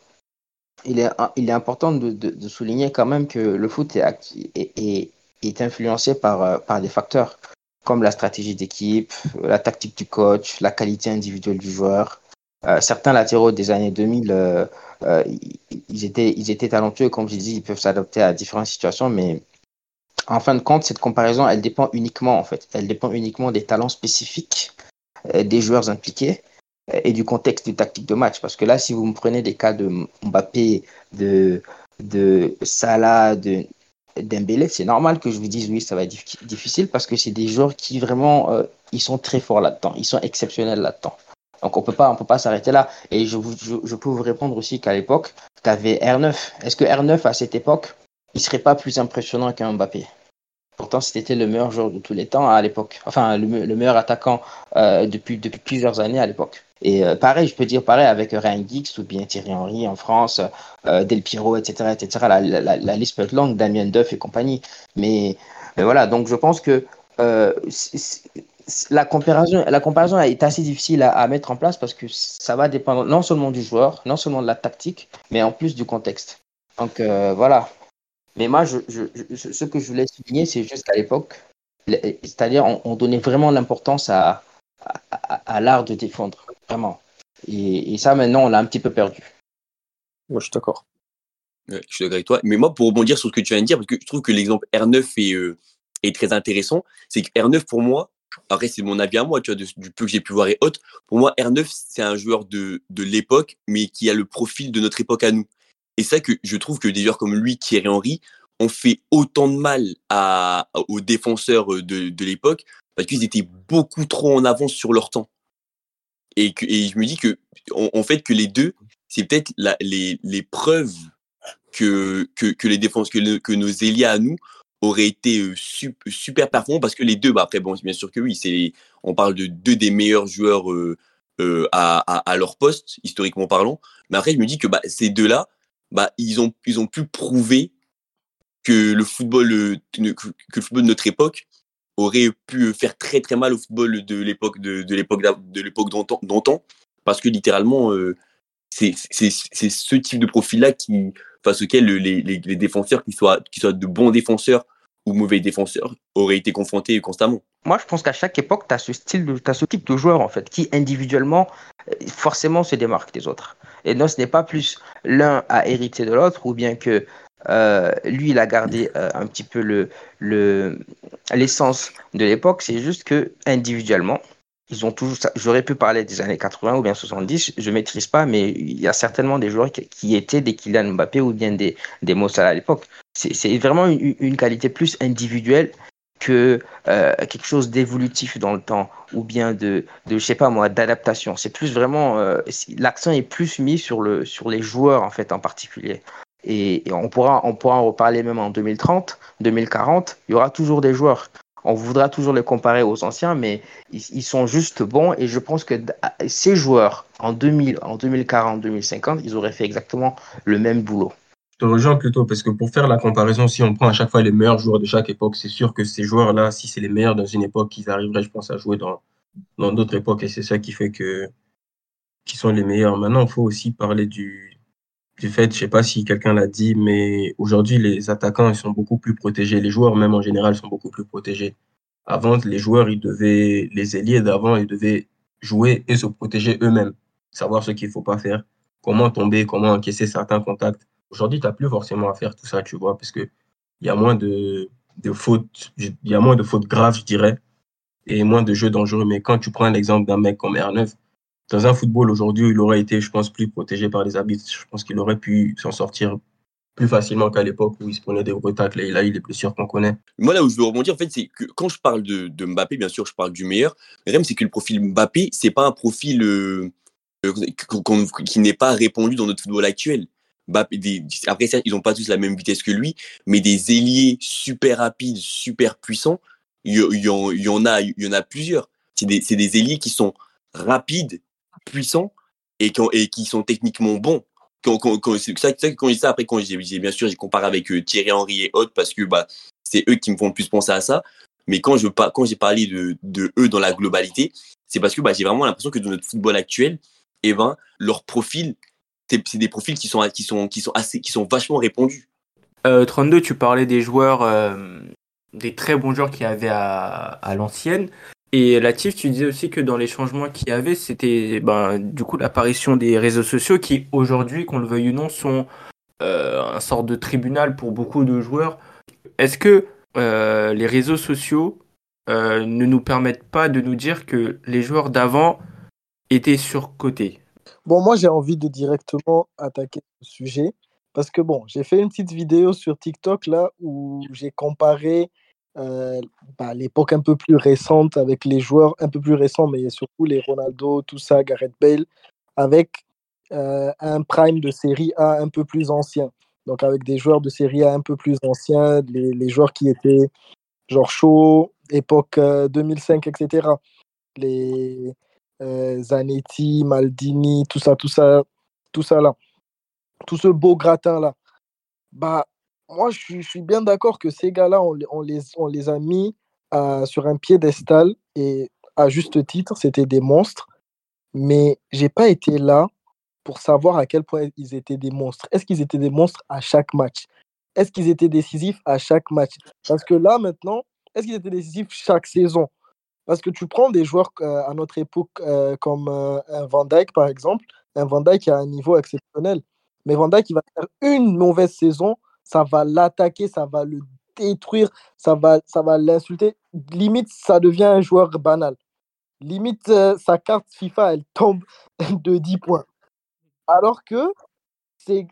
il, est, important de, souligner quand même que le foot est, influencé euh, par des facteurs comme la stratégie d'équipe, la tactique du coach, la qualité individuelle du joueur. Euh, certains latéraux des années 2000, euh, euh, ils, étaient, ils étaient talentueux, comme je dis, ils peuvent s'adapter à différentes situations, mais en fin de compte, cette comparaison, elle dépend uniquement, en fait, elle dépend uniquement des talents spécifiques des joueurs impliqués et du contexte du tactique de match. Parce que là, si vous me prenez des cas de Mbappé, de, de Salah, de Dembélé, c'est normal que je vous dise oui, ça va être diffi- difficile parce que c'est des joueurs qui vraiment, ils sont très forts là-dedans, ils sont exceptionnels là-dedans. Donc on peut pas, on peut pas s'arrêter là. Et je, peux vous répondre aussi qu'à l'époque, tu avais R9. Est-ce que R9 à cette époque, il serait pas plus impressionnant qu'un Mbappé? Pourtant, c'était le meilleur joueur de tous les temps à l'époque. Enfin, le, me- le meilleur attaquant euh, depuis, plusieurs années à l'époque. Et euh, pareil, je peux dire pareil avec Ryan Giggs ou bien Thierry Henry en France, euh, Del Piero, etc. etc. La, liste peut être longue, Damien Duff et compagnie. Mais, voilà, donc je pense que la, comparaison, la comparaison est assez difficile à, à mettre en place parce que ça va dépendre non seulement du joueur, non seulement de la tactique, mais en plus du contexte. Donc euh, voilà. Mais moi, je, je, je- ce que je voulais souligner, c'est juste qu'à l'époque, c'est-à-dire on, on donnait vraiment l'importance à, à, à- à l'art de défendre, vraiment. Et, et ça, maintenant, on l'a un petit peu perdu. Moi, je suis d'accord. Ouais, je suis d'accord avec toi. Mais moi, pour rebondir sur ce que tu viens de dire, parce que je trouve que l'exemple R9 est, euh, est très intéressant, c'est que R9 pour moi, après c'est mon avis à moi, tu vois, du peu que j'ai pu voir et autres, pour moi R9 c'est un joueur de, de l'époque, mais qui a le profil de notre époque à nous. Et ça que je trouve que des joueurs comme lui, Thierry Henry, ont fait autant de mal à, aux défenseurs de, de l'époque parce qu'ils étaient beaucoup trop en avance sur leur temps. Et, je me dis que en, fait que les deux, c'est peut-être les, les preuves que, que, les défenses, que, que nos Elia à nous auraient été super, super performants parce que les deux, bah après, bon, bien sûr que oui, c'est, on parle de deux des meilleurs joueurs à, leur poste, historiquement parlant. Mais après, je me dis que bah, ces deux-là, bah, ils, ont, pu prouver que le football, que le football de notre époque aurait pu faire très très mal au football de l'époque de, l'époque d'antan parce que littéralement c'est ce type de profil là qui face auquel les, défenseurs qui qui soient de bons défenseurs ou mauvais défenseurs auraient été confrontés constamment. Moi, je pense qu'à chaque époque, tu as ce style, de, as ce type de joueur en fait, qui individuellement, forcément, se démarque des autres. Et non, ce n'est pas plus l'un à hériter de l'autre, ou bien que euh, lui, il a gardé euh, un petit peu le, l'essence de l'époque. C'est juste que individuellement, ils ont toujours. J'aurais pu parler des années 80 ou bien 70, je maîtrise pas, mais il y a certainement des joueurs qui, étaient des Kylian Mbappé ou bien des, des à l'époque. C'est, vraiment une, une, qualité plus individuelle que euh, quelque chose d'évolutif dans le temps ou bien de, de je sais pas moi, d'adaptation. C'est plus vraiment. Euh, l'accent est plus mis sur, le, sur les joueurs en fait en particulier. Et, on, pourra, on pourra en reparler même en 2030, 2040. Il y aura toujours des joueurs. On voudra toujours les comparer aux anciens, mais ils, sont juste bons. Et je pense que ces joueurs, en 2000, en 2040, 2050, ils auraient fait exactement le même boulot. Je te rejoins plutôt parce que pour faire la comparaison, si on prend à chaque fois les meilleurs joueurs de chaque époque, c'est sûr que ces joueurs-là, si c'est les meilleurs dans une époque, ils arriveraient, je pense, à jouer dans d'autres époques. Et c'est ça qui fait que sont les meilleurs. Maintenant, il faut aussi parler du, du fait, je sais pas si quelqu'un l'a dit, mais aujourd'hui, les attaquants, ils sont beaucoup plus protégés. Les joueurs, même en général, sont beaucoup plus protégés. Avant, les joueurs, ils devaient, les ailiers d'avant, ils devaient jouer et se protéger eux-mêmes. Savoir ce qu'il faut pas faire, comment tomber, comment encaisser certains contacts. Aujourd'hui, tu n'as plus forcément à faire tout ça, tu vois, parce que il y a moins de, de fautes, il y a moins de fautes graves, je dirais, et moins de jeux dangereux. Mais quand tu prends l'exemple d'un mec comme R9, dans un football aujourd'hui, il aurait été, je pense, plus protégé par les arbitres. Je pense qu'il aurait pu s'en sortir plus facilement qu'à l'époque où il se prenait des retacles et là, il est plus sûr qu'on connaît. Moi, là où je veux rebondir, en fait, c'est que quand je parle de, Mbappé, bien sûr, je parle du meilleur. Mais même, c'est que le profil Mbappé, c'est pas un profil euh, euh qui n'est pas répandu dans notre football actuel. Après, ça, ils n'ont pas tous la même vitesse que lui, mais des ailiers super rapides, super puissants, il y, en a, y en a plusieurs. C'est des, des ailiers qui sont rapides, puissants et qui, et sont techniquement bons. C'est ça, ça quand ça, après, quand j'ai, bien sûr, j'ai comparé avec euh, Thierry Henry et autres parce que bah, c'est eux qui me font le plus penser à ça. Mais quand, j'ai parlé de, eux dans la globalité, c'est parce que bah, j'ai vraiment l'impression que dans notre football actuel, eh ben, leur profil, c'est, des profils qui sont, assez, qui sont vachement répandus. Euh, 32, tu parlais des joueurs, euh, des très bons joueurs qu'il y avait à l'ancienne. Et Latif, tu disais aussi que dans les changements qu'il y avait, c'était ben, du coup l'apparition des réseaux sociaux qui aujourd'hui, qu'on le veuille ou non, sont euh, un sort de tribunal pour beaucoup de joueurs. Est-ce que euh, les réseaux sociaux euh, ne nous permettent pas de nous dire que les joueurs d'avant étaient surcotés? Bon, moi j'ai envie de directement attaquer ce sujet parce que bon, j'ai fait une petite vidéo sur TikTok là où j'ai comparé euh, bah, l'époque un peu plus récente avec les joueurs un peu plus récents, mais surtout les Ronaldo, tout ça, Gareth Bale, avec euh, un prime de série A un peu plus ancien. Donc avec des joueurs de série A un peu plus anciens, les, les joueurs qui étaient genre chaud, époque 2005, euh, etc. Les Zanetti, Maldini, tout ça, tout ça, tout ça là. Tout ce beau gratin là. Bah, moi, je suis, bien d'accord que ces gars-là, on, les, a mis euh, sur un piédestal et à juste titre, c'était des monstres. Mais j'ai pas été là pour savoir à quel point ils étaient des monstres. Est-ce qu'ils étaient des monstres à chaque match? Est-ce qu'ils étaient décisifs à chaque match? Parce que là, maintenant, est-ce qu'ils étaient décisifs chaque saison? Parce que tu prends des joueurs euh, à notre époque euh, comme Van Dijk, par exemple. Un Van Dijk a un niveau exceptionnel. Mais Van Dijk, il va faire une mauvaise saison ça va l'attaquer, ça va le détruire, ça va, l'insulter. Limite, ça devient un joueur banal. Limite, euh, sa carte FIFA, elle tombe de 10 points. Alors que ces,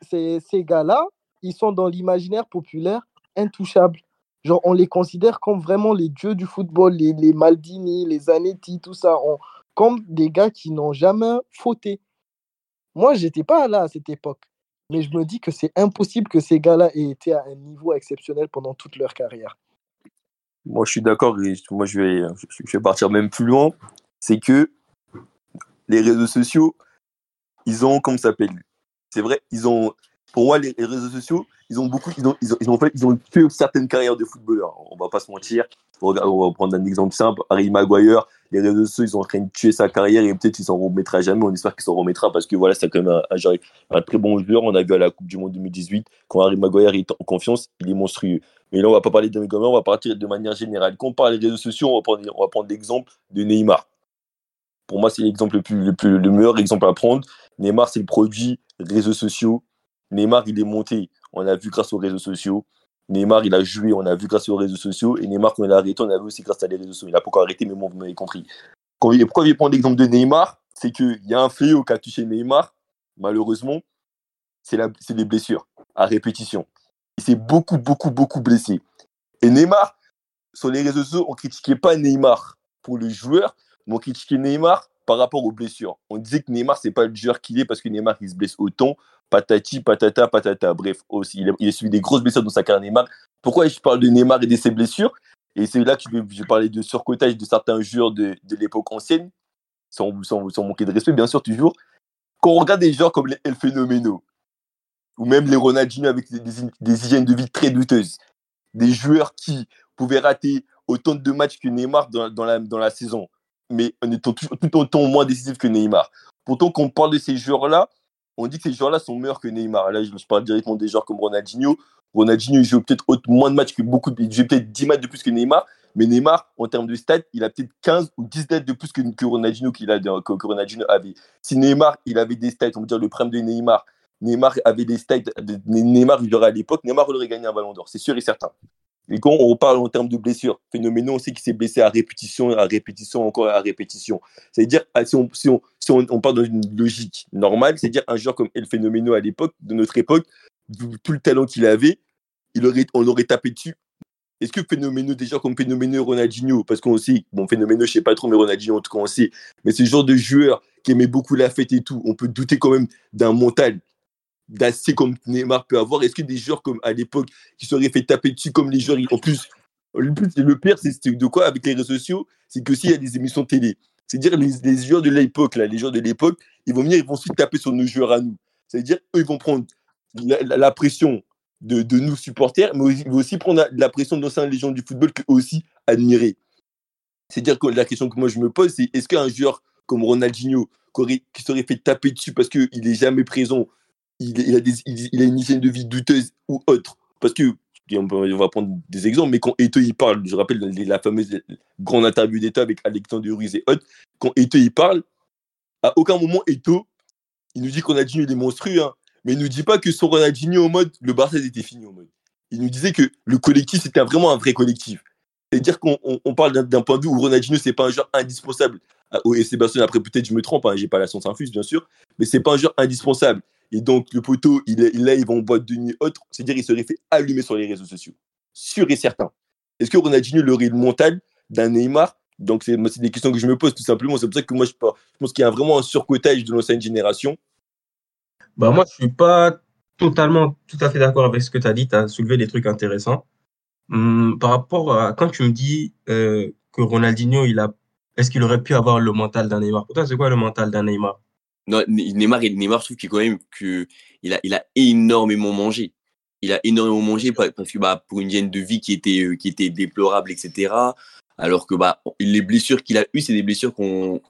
gars-là, ils sont dans l'imaginaire populaire intouchables. Genre, on les considère comme vraiment les dieux du football, les, Maldini, les Zanetti, tout ça, comme des gars qui n'ont jamais fauté. Moi, j'étais pas là à cette époque, mais je me dis que c'est impossible que ces gars-là aient été à un niveau exceptionnel pendant toute leur carrière. Moi, je suis d'accord moi, je vais, je vais partir même plus loin. C'est que les réseaux sociaux, ils ont, comment ça s'appelle? C'est vrai, ils ont, pour moi, les, réseaux sociaux, ils ont beaucoup, ils ont, ils ont, ils fait, ils ont tué certaines carrières de footballeurs. On va pas se mentir. On va prendre un exemple simple. Harry Maguire, les réseaux sociaux, ils ont en train de tuer sa carrière et peut-être qu'ils s'en remettra jamais. On espère qu'il s'en remettra parce que voilà, c'est quand même un, très bon joueur. On a vu à la Coupe du Monde 2018, quand Harry Maguire est en confiance, il est monstrueux. Mais là, on va pas parler de Maguire, on va partir de manière générale. Quand on parle des réseaux sociaux, on va prendre, l'exemple de Neymar. Pour moi, c'est l'exemple le, le, plus, le meilleur exemple à prendre. Neymar, c'est le produit réseaux sociaux. Neymar, il est monté. On a vu grâce aux réseaux sociaux. Neymar, il a joué, on a vu grâce aux réseaux sociaux. Et Neymar, quand il a arrêté, on a vu aussi grâce à les réseaux sociaux. Il pas encore arrêté, mais bon, vous m'avez compris. Pourquoi je prendre l'exemple de Neymar C'est qu'il y a un fléau qui a touché Neymar, malheureusement, c'est les blessures à répétition. Il s'est beaucoup, beaucoup, beaucoup blessé. Et Neymar, sur les réseaux sociaux, on critiquait pas Neymar pour le joueur, mais on critiquait Neymar par rapport aux blessures. On disait que Neymar, c'est pas le joueur qu'il est parce que Neymar, il se blesse autant. Patati, patata, patata. Bref, aussi, il a, subi des grosses blessures dans sa carrière Neymar. Pourquoi je parle de Neymar et de ses blessures? Et c'est là que je je parler de surcotage de certains joueurs de, l'époque ancienne, sans, sans, manquer de respect, bien sûr, toujours. Quand on regarde des joueurs comme les El ou même les Ronaldinho avec des, hygiènes de vie très douteuses, des joueurs qui pouvaient rater autant de matchs que Neymar dans, dans, la, dans la saison, mais en étant tout, tout autant moins décisif que Neymar. Pourtant, quand on parle de ces joueurs-là, on dit que ces joueurs-là sont meilleurs que Neymar. Là, je, parle directement des joueurs comme Ronaldinho. Ronaldinho, il joue peut-être moins de matchs que beaucoup, il joue peut-être 10 matchs de plus que Neymar, mais Neymar, en termes de stats, il a peut-être 15 ou 10 stats de plus que, Ronaldinho qu'il a, que, que Ronaldinho avait. Si Neymar, il avait des stats, on va dire le prime de Neymar, Neymar avait des stats, Neymar, il aurait à l'époque, Neymar aurait gagné un ballon d'or, c'est sûr et certain. Et quand on parle en termes de blessures, phénoménal, on sait qu'il s'est blessé à répétition, à répétition, encore à répétition. C'est-à-dire, ah, si, on, si, on, si on, on, parle dans une logique normale, c'est-à-dire un joueur comme El Phénoméno à l'époque, de notre époque, tout le talent qu'il avait, il aurait, on aurait tapé dessus. Est-ce que Phénoméno, des joueurs comme Phénoméno, Ronaldinho, parce qu'on sait, bon, Phénoméno, je sais pas trop, mais Ronaldinho, en tout cas, on sait, mais ce genre de joueur qui aimait beaucoup la fête et tout, on peut douter quand même d'un mental d'assez comme Neymar peut avoir. Est-ce que des joueurs comme à l'époque qui seraient fait taper dessus comme les joueurs, en plus, le, plus, le pire, c'est de quoi avec les réseaux sociaux? C'est que s'il y a des émissions télé, c'est-à-dire les, les, joueurs de l'époque, là, les joueurs de l'époque, ils vont venir, ils vont aussi taper sur nos joueurs à nous. C'est-à-dire, eux, ils vont prendre la, la, pression de, de, nous supporters, mais ils vont aussi prendre la, la pression d'anciens légendes du football qu'eux aussi admirer. C'est-à-dire que la question que moi je me pose, c'est est-ce qu'un joueur comme Ronaldinho, qui serait fait taper dessus parce qu'il n'est jamais présent, il, a des, il, a une hygiène de vie douteuse ou autre. Parce que, on va prendre des exemples, mais quand Eto il parle, je rappelle la fameuse grande interview d'Eto avec Alexandre Ruiz et autres, quand Eto il parle, à aucun moment Eto, il nous dit qu'on a dit il est monstrueux, hein, mais il nous dit pas que son Ronaldinho en mode, le Barça était fini en mode. Il nous disait que le collectif, c'était vraiment un vrai collectif. C'est-à-dire qu'on on, on parle d'un point de vue où Ronaldinho, c'est pas un joueur indispensable au FC Barcelone. Après, peut-être je me trompe, hein, j'ai pas la science infuse, bien sûr, mais c'est pas un joueur indispensable. Et donc, le poteau, il est, là, il va en boîte de nuit autre. C'est-à-dire, il serait fait allumer sur les réseaux sociaux. Sûr et certain. Est-ce que Ronaldinho aurait le mental d'un Neymar? Donc, c'est des questions que je me pose tout simplement. C'est pour ça que moi, je, pense qu'il y a vraiment un surcotage de l'ancienne génération. Bah, moi, je suis pas totalement, tout à fait d'accord avec ce que tu as dit. Tu as soulevé des trucs intéressants. Hum, par rapport à quand tu me dis euh, que Ronaldinho, il a, est-ce qu'il aurait pu avoir le mental d'un Neymar? Pour toi, c'est quoi le mental d'un Neymar? Non, Neymar, Neymar, je trouve qu'il quand même que il a, il a énormément mangé. Il a énormément mangé parce que bah, pour une hygiène de vie qui était, euh, qui était déplorable, etc. Alors que bah, les blessures qu'il a eues, c'est des blessures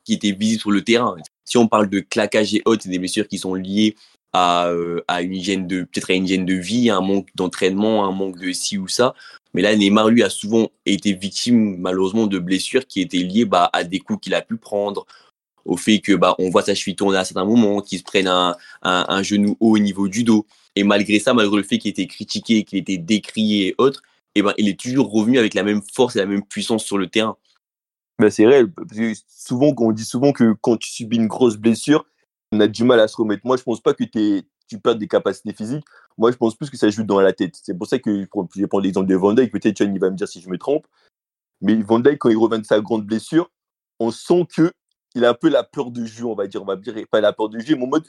qui étaient visibles sur le terrain. Si on parle de claquage et autres, c'est des blessures qui sont liées à, euh, à une hygiène de peut-être à une hygiène de vie, à un manque d'entraînement, un manque de ci ou ça. Mais là, Neymar, lui, a souvent été victime, malheureusement, de blessures qui étaient liées bah, à des coups qu'il a pu prendre, au fait que bah, on voit sa cheville tourner à certains moments, qu'il se prenne un, un, genou haut au niveau du dos. Et malgré ça, malgré le fait qu'il était critiqué, qu'il était décrié et autres, eh ben, il est toujours revenu avec la même force et la même puissance sur le terrain. Ben, c'est réel. Parce que souvent, on dit souvent que quand tu subis une grosse blessure, on a du mal à se remettre. Moi, je pense pas que tu perds des capacités physiques. Moi, je pense plus que ça joue dans la tête. C'est pour ça que je vais prendre l'exemple de Van Dijk. Peut-être John, il va me dire si je me trompe. Mais Van Dijk, quand il revient de sa grande blessure, on sent que il a un peu la peur de jeu, on va dire. On va dire pas la peur de jeu, mais en mode,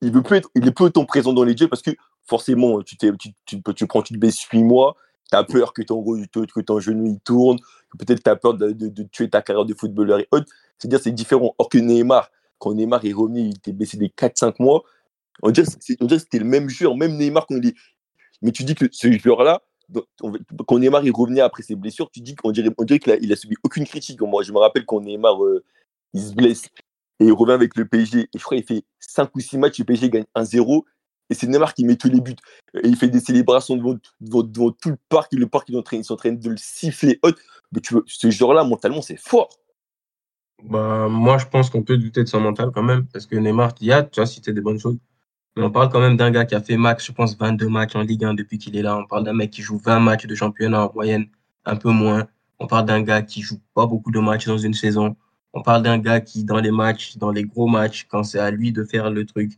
il veut plus il est plus autant présent dans les jeux parce que forcément, tu, t'es- tu, tu, tu prends, tu te baisses 8 mois, tu as peur que ton, que ton genou il tourne, peut-être tu as peur de, de- tuer ta carrière de footballeur et autres. C'est-à-dire, c'est différent. Or que Neymar, quand Neymar est revenu, il était blessé des 4-5 mois. On dirait, que c'était le même joueur, même Neymar quand il. Mais tu dis que ce joueur-là, quand Neymar est revenu après ses blessures, tu dis qu'on dirait, on dirait qu'il a, il a subi aucune critique. Moi, je me rappelle quand Neymar euh, il se blesse et il revient avec le PSG. Et je fait 5 ou 6 matchs, le PSG gagne 1-0. Et c'est Neymar qui met tous les buts. Et il fait des célébrations devant, devant, devant tout le parc. Le parc, il train de le siffler. Mais tu veux, ce genre-là, mentalement, c'est fort. Bah, moi, je pense qu'on peut douter de son mental quand même, parce que Neymar, il y a, tu as cité des bonnes choses. Mais on parle quand même d'un gars qui a fait max, je pense, 22 matchs en Ligue 1 depuis qu'il est là. On parle d'un mec qui joue 20 matchs de championnat en moyenne, un peu moins. On parle d'un gars qui joue pas beaucoup de matchs dans une saison. On parle d'un gars qui, dans les matchs, dans les gros matchs, quand c'est à lui de faire le truc,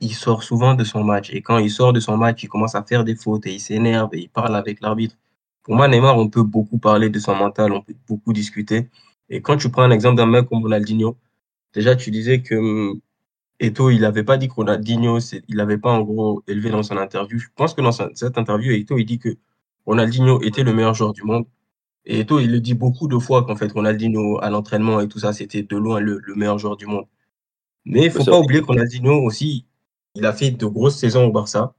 il sort souvent de son match. Et quand il sort de son match, il commence à faire des fautes et il s'énerve et il parle avec l'arbitre. Pour moi, Neymar, on peut beaucoup parler de son mental, on peut beaucoup discuter. Et quand tu prends un exemple d'un mec comme Ronaldinho, déjà, tu disais que hum, Eto, il n'avait pas dit que Ronaldinho, il n'avait pas en gros élevé dans son interview. Je pense que dans cette interview, Eto, il dit que Ronaldinho était le meilleur joueur du monde. Et Eto, il le dit beaucoup de fois qu'en fait, Ronaldinho, à l'entraînement et tout ça, c'était de loin le, le meilleur joueur du monde. Mais il faut pas oublier que Ronaldinho aussi, il a fait de grosses saisons au Barça.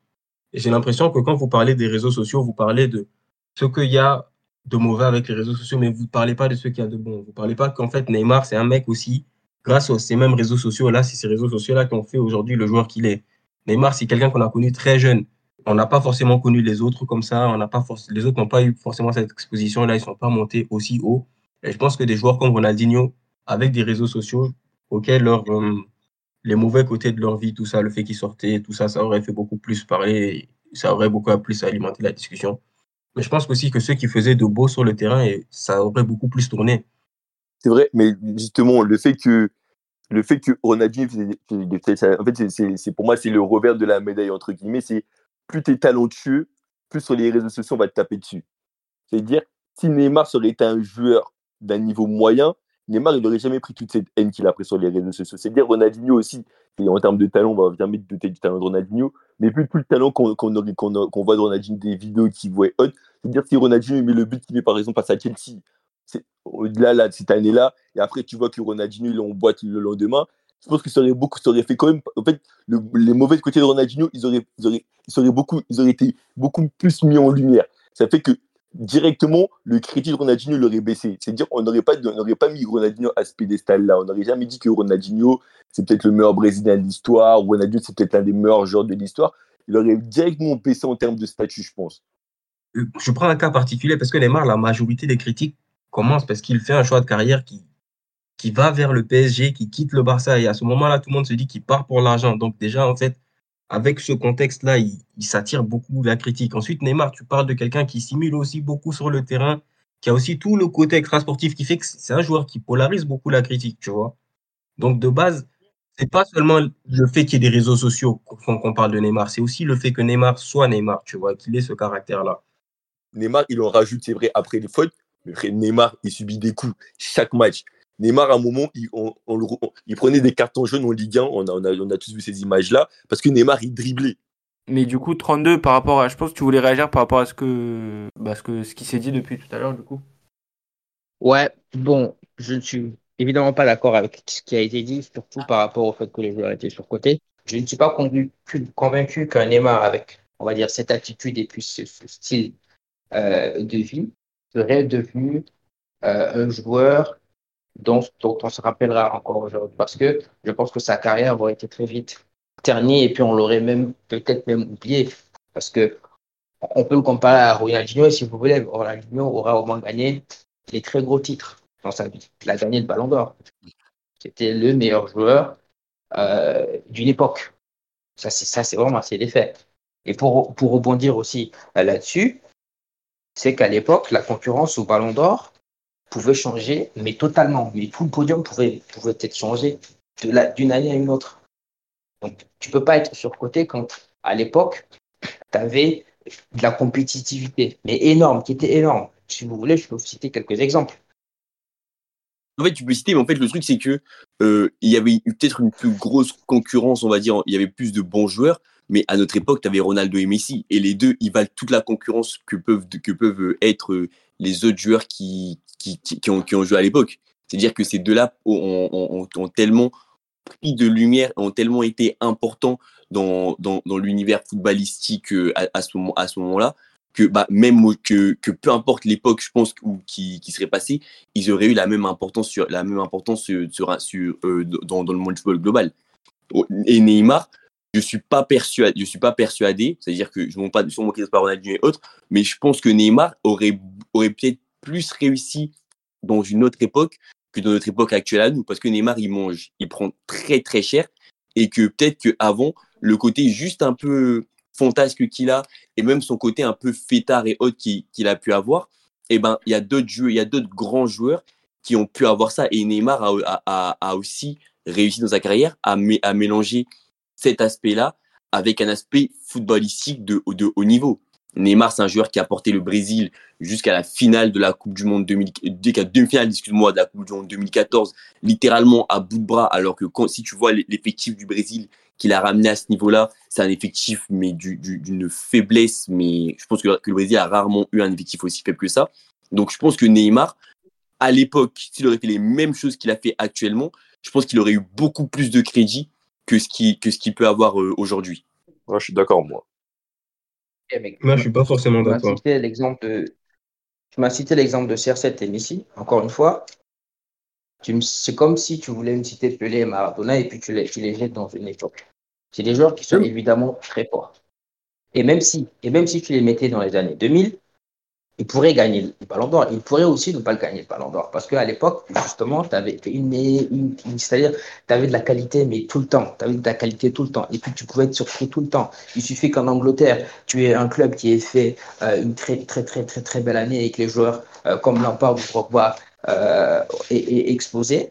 Et j'ai l'impression que quand vous parlez des réseaux sociaux, vous parlez de ce qu'il y a de mauvais avec les réseaux sociaux, mais vous ne parlez pas de ce qu'il y a de bon. Vous ne parlez pas qu'en fait, Neymar, c'est un mec aussi, grâce à ces mêmes réseaux sociaux-là, c'est ces réseaux sociaux-là qui ont fait aujourd'hui le joueur qu'il est. Neymar, c'est quelqu'un qu'on a connu très jeune. On n'a pas forcément connu les autres comme ça. On n'a pas les autres n'ont pas eu forcément cette exposition-là. Ils ne sont pas montés aussi haut. Et je pense que des joueurs comme Ronaldinho, avec des réseaux sociaux auxquels euh, les mauvais côtés de leur vie, tout ça, le fait qu'ils sortaient, tout ça, ça aurait fait beaucoup plus parler. Ça aurait beaucoup plus alimenté la discussion. Mais je pense aussi que ceux qui faisaient de beau sur le terrain, et ça aurait beaucoup plus tourné. C'est vrai, mais justement, le fait que le fait que Ronaldinho en fait, c'est- pour moi, c'est le revers de la médaille, entre guillemets. C'est plus tu es talentueux, plus sur les réseaux sociaux, on va te taper dessus. C'est-à-dire, si Neymar serait un joueur d'un niveau moyen, Neymar, il n'aurait jamais pris toute cette haine qu'il a pris sur les réseaux sociaux. C'est-à-dire, Ronaldinho aussi, et en termes de talent, on va jamais douter du talent de Ronaldinho, mais plus, plus le talent qu'on voit de Ronaldinho, des vidéos qu'il voit et autres, c'est-à-dire, si Ronaldinho met le but qu'il met, par exemple, face à Chelsea, au-delà là, de cette année-là, et après, tu vois que Ronaldinho, il emboîte le lendemain, je pense que ça aurait beaucoup, ça aurait fait quand même, en fait, le- les mauvais côtés de Ronaldinho, ils auraient, ils auraient, ils seraient beaucoup, ils auraient été beaucoup plus mis en lumière. Ça fait que directement, le crédit de Ronaldinho l'aurait baissé. C'est-à-dire qu'on n'aurait pas, on pas mis Ronaldinho à ce pédestal-là. On n'aurait jamais dit que Ronaldinho, c'est peut-être le meilleur Brésilien de l'histoire, ou Ronaldinho, c'est peut-être l'un des meilleurs joueurs de l'histoire. Il aurait directement baissé en termes de statut, je pense. Je prends un cas particulier parce que Neymar, la majorité des critiques commencent parce qu'il fait un choix de carrière qui, qui va vers le PSG, qui quitte le Barça. Et à ce moment-là, tout le monde se dit qu'il part pour l'argent. Donc déjà, en fait, avec ce contexte-là, il, s'attire beaucoup la critique. Ensuite, Neymar, tu parles de quelqu'un qui simule aussi beaucoup sur le terrain, qui a aussi tout le côté extrasportif qui fait que c'est un joueur qui polarise beaucoup la critique, tu vois. Donc de base, c'est pas seulement le fait qu'il y ait des réseaux sociaux qu'on parle de Neymar, c'est aussi le fait que Neymar soit Neymar, tu vois, qu'il ait ce caractère-là. Neymar, il en rajoute, c'est vrai, après les fautes. Mais Neymar, il subit des coups chaque match. Neymar, à un moment, il, on- on le- on- il prenait des cartons jaunes en Ligue 1. On a, on a, on a tous vu ces images-là. Parce que Neymar, il driblait. Mais du coup, 32 par rapport à. Je pense que tu voulais réagir par rapport à ce que. Bah, ce, que... ce qui s'est dit depuis tout à l'heure, du coup. Ouais, bon, je ne suis évidemment pas d'accord avec ce qui a été dit, surtout par rapport au fait que les joueurs étaient surcotés. Je ne suis pas convaincu, convaincu qu'un Neymar avec, on va dire, cette attitude et puis ce, ce style euh, de vie serait devenu euh, un joueur dont, dont on se rappellera encore aujourd'hui. Parce que je pense que sa carrière aurait été très vite ternie et puis on l'aurait même peut-être même oublié. Parce que on peut le comparer à Ronaldinho et si vous voulez, Ronaldinho aura au moins gagné les très gros titres dans sa vie. Il a gagné le Ballon d'Or. C'était le meilleur joueur euh, d'une époque. Ça, c'est ça, c'est vraiment c'est des faits. Et pour, pour rebondir aussi euh, là-dessus, c'est qu'à l'époque, la concurrence au Ballon d'Or pouvait changer, mais totalement. Mais tout le podium pouvait, pouvait être changé d'une année à une autre. Donc, tu peux pas être surcoté quand, à l'époque, tu avais de la compétitivité, mais énorme, qui était énorme. Si vous voulez, je peux vous citer quelques exemples. En fait, tu peux citer, mais en fait, le truc, c'est que euh, il y avait peut-être une plus grosse concurrence, on va dire. Il y avait plus de bons joueurs, mais à notre époque, tu avais Ronaldo et Messi. Et les deux, ils valent toute la concurrence que peuvent, que peuvent être les autres joueurs qui, qui, ont, joué à l'époque. C'est-à-dire que ces deux-là ont, tellement pris de lumière, ont tellement été importants dans, dans, l'univers footballistique euh, à, ce moment, à ce moment-là, que bah, même que, que peu importe l'époque, je pense, où, qui, qui serait passée, ils auraient eu la même importance sur la même importance sur, sur, sur euh, dans, dans, le monde du football global. Et Neymar, je suis pas persuadé, je suis pas persuadé, c'est-à-dire que je ne pas sur mon par Ronaldinho et autres, mais je pense que Neymar aurait aurait peut-être plus réussi dans une autre époque que dans notre époque actuelle à nous, parce que Neymar il mange, il prend très très cher, et que peut-être qu'avant le côté juste un peu fantasque qu'il a, et même son côté un peu fêtard et autre qu'il a pu avoir, eh ben il y a d'autres il y a d'autres grands joueurs qui ont pu avoir ça, et Neymar a, aussi réussi dans sa carrière à mélanger cet aspect-là avec un aspect footballistique de, de haut niveau. Neymar, c'est un joueur qui a porté le Brésil jusqu'à la finale de la Coupe du Monde 2000, demi-finale, excuse-moi, de la Coupe du Monde 2014, littéralement à bout de bras, alors que si tu vois l'effectif du Brésil qu'il a ramené à ce niveau-là, c'est un effectif, mais d'une faiblesse, mais je pense que, que, le Brésil a rarement eu un effectif aussi faible que ça. Donc, je pense que Neymar, à l'époque, s'il aurait fait les mêmes choses qu'il a fait actuellement, je pense qu'il aurait eu beaucoup plus de crédit que ce qu'il que ce peut avoir euh, aujourd'hui. je suis d'accord, moi. moi, je suis pas forcément d'accord. l'exemple de, tu m'as cité l'exemple de CR7 et Messi, encore une fois. C'est comme si tu voulais me citer Pelé et Maradona et puis tu les, tu les jettes dans une époque. C'est des joueurs qui sont évidemment très forts. Et même si, et même si tu les mettais dans les années 2000, il pourrait gagner le ballon d'or. Il pourrait aussi ne pas le gagner le ballon d'or. Parce qu'à l'époque, justement, tu avais une, une, c'est-à-dire, tu avais de la qualité, mais tout le temps. Tu avais de la qualité tout le temps. Et puis, tu pouvais être surpris tout le temps. Il suffit qu'en Angleterre, tu aies un club qui ait fait euh, une très, très, très, très, très belle année et que les joueurs euh, comme Lampard ou Drogba euh, aient, aient explosé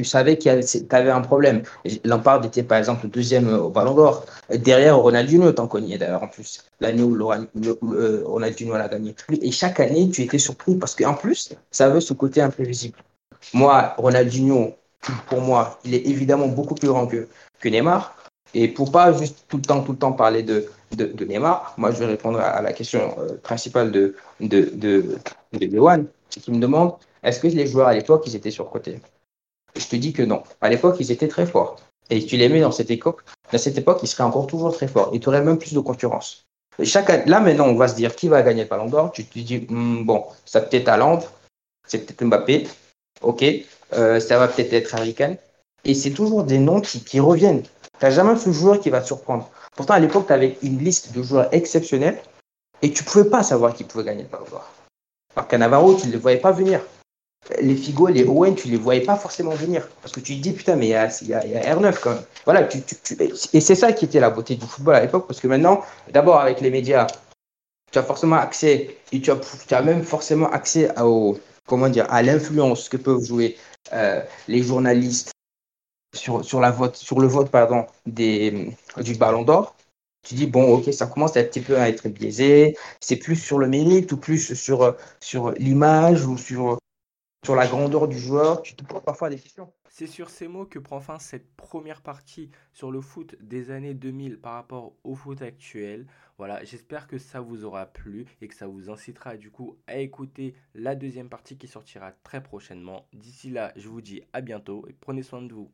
tu savais qu'il y avait un problème. Lampard était par exemple deuxième au Ballon d'Or. Derrière Ronaldinho, t'en connais d'ailleurs en plus. L'année où euh, Ronaldinho l'a gagné. Et chaque année, tu étais surpris parce qu'en plus, ça avait ce côté imprévisible. Moi, Ronaldinho, pour moi, il est évidemment beaucoup plus grand que, Neymar. Et pour pas juste tout le temps, tout le temps parler de, Neymar, moi, je vais répondre à la question euh, principale de, de, de, de qu'il me demande est-ce que les joueurs à l'époque, ils étaient surcotés? Je te dis que non. À l'époque, ils étaient très forts. Et tu les mets dans cette époque, dans cette époque, ils seraient encore toujours très forts. Tu aurais même plus de concurrence. chaque, là, maintenant, on va se dire qui va gagner le ballon d'or? Tu te dis, hmm, bon, ça peut-être Hollande, c'est peut-être Mbappé, ok, euh, ça va peut-être être Harry Kane. Et c'est toujours des noms qui, qui reviennent. Tu n'as jamais ce joueur qui va te surprendre. Pourtant, à l'époque, tu avais une liste de joueurs exceptionnels et tu ne pouvais pas savoir qui pouvait gagner le ballon d'or. Alors Cannavaro, tu ne le voyais pas venir les Figo, les Owen, tu les voyais pas forcément venir. Parce que tu te dis, putain, mais il y a, R9 quand même. Voilà, et c'est ça qui était la beauté du football à l'époque, parce que maintenant, d'abord avec les médias, tu as forcément accès, et tu as, même forcément accès à, comment dire, à l'influence que peuvent jouer euh, les journalistes sur, sur, vote, sur le vote pardon, du Ballon d'Or. Tu dis, bon, ok, ça commence un petit peu à être biaisé. C'est plus sur le mérite ou plus sur, sur l'image ou sur sur la grandeur du joueur, tu te poses parfois des questions. C'est sur ces mots que prend fin cette première partie sur le foot des années 2000 par rapport au foot actuel. Voilà, j'espère que ça vous aura plu et que ça vous incitera du coup à écouter la deuxième partie qui sortira très prochainement. D'ici là, je vous dis à bientôt et prenez soin de vous.